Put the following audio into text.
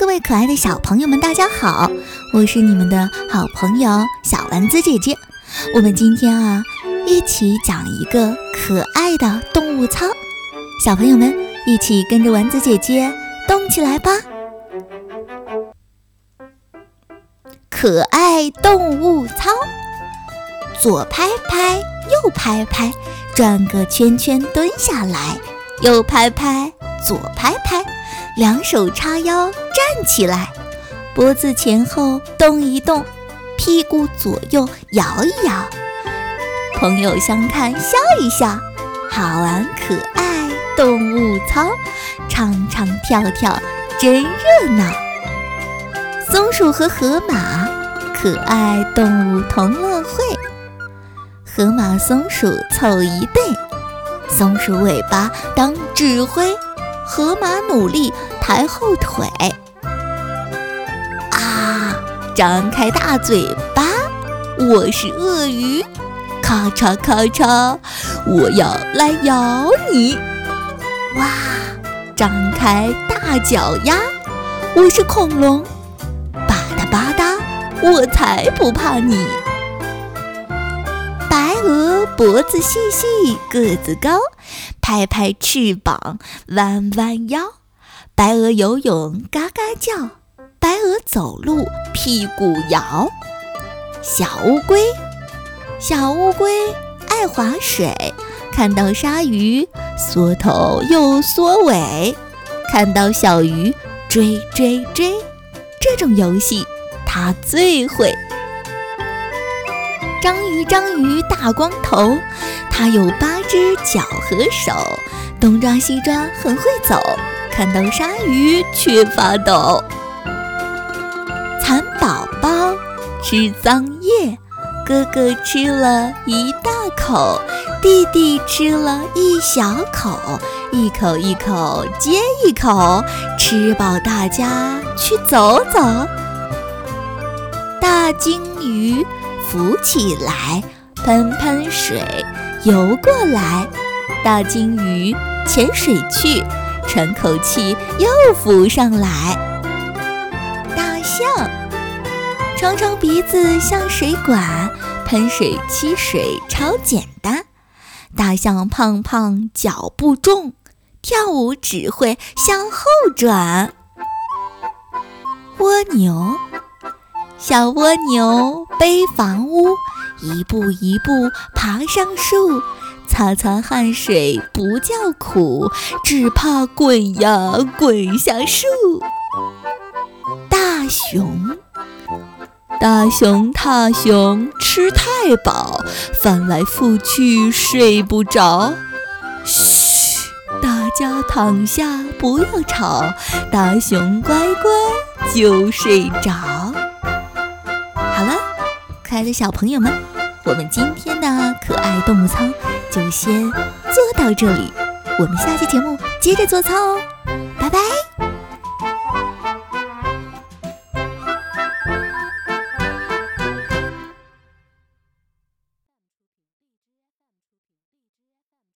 各位可爱的小朋友们，大家好！我是你们的好朋友小丸子姐姐。我们今天啊，一起讲一个可爱的动物操。小朋友们，一起跟着丸子姐姐动起来吧！可爱动物操，左拍拍，右拍拍，转个圈圈蹲下来，右拍拍，左拍拍。两手叉腰站起来，脖子前后动一动，屁股左右摇一摇，朋友相看笑一笑，好玩可爱动物操，唱唱跳跳真热闹。松鼠和河马，可爱动物同乐会，河马松鼠凑一对，松鼠尾巴当指挥。河马努力抬后腿，啊！张开大嘴巴，我是鳄鱼，咔嚓咔嚓，我要来咬你！哇！张开大脚丫，我是恐龙，吧嗒吧嗒，我才不怕你！白鹅脖子细细，个子高。拍拍翅膀，弯弯腰，白鹅游泳嘎嘎叫，白鹅走路屁股摇。小乌龟，小乌龟爱划水，看到鲨鱼缩头又缩尾，看到小鱼追追追，这种游戏它最会。章鱼，章鱼大光头，它有八只脚和手，东抓西抓很会走，看到鲨鱼却发抖。蚕宝宝吃桑叶，哥哥吃了一大口，弟弟吃了一小口，一口一口接一口，吃饱大家去走走。大鲸鱼。浮起来，喷喷水，游过来。大金鱼潜水去，喘口气又浮上来。大象长长鼻子像水管，喷水吸水超简单。大象胖胖脚步重，跳舞只会向后转。蜗牛。小蜗牛背房屋，一步一步爬上树，擦擦汗水不叫苦，只怕滚呀滚下树。大熊，大熊大熊吃太饱，翻来覆去睡不着。嘘，大家躺下不要吵，大熊乖乖就睡着。好了可爱的小朋友们，我们今天的可爱动物操就先做到这里，我们下期节目接着做操哦，拜拜。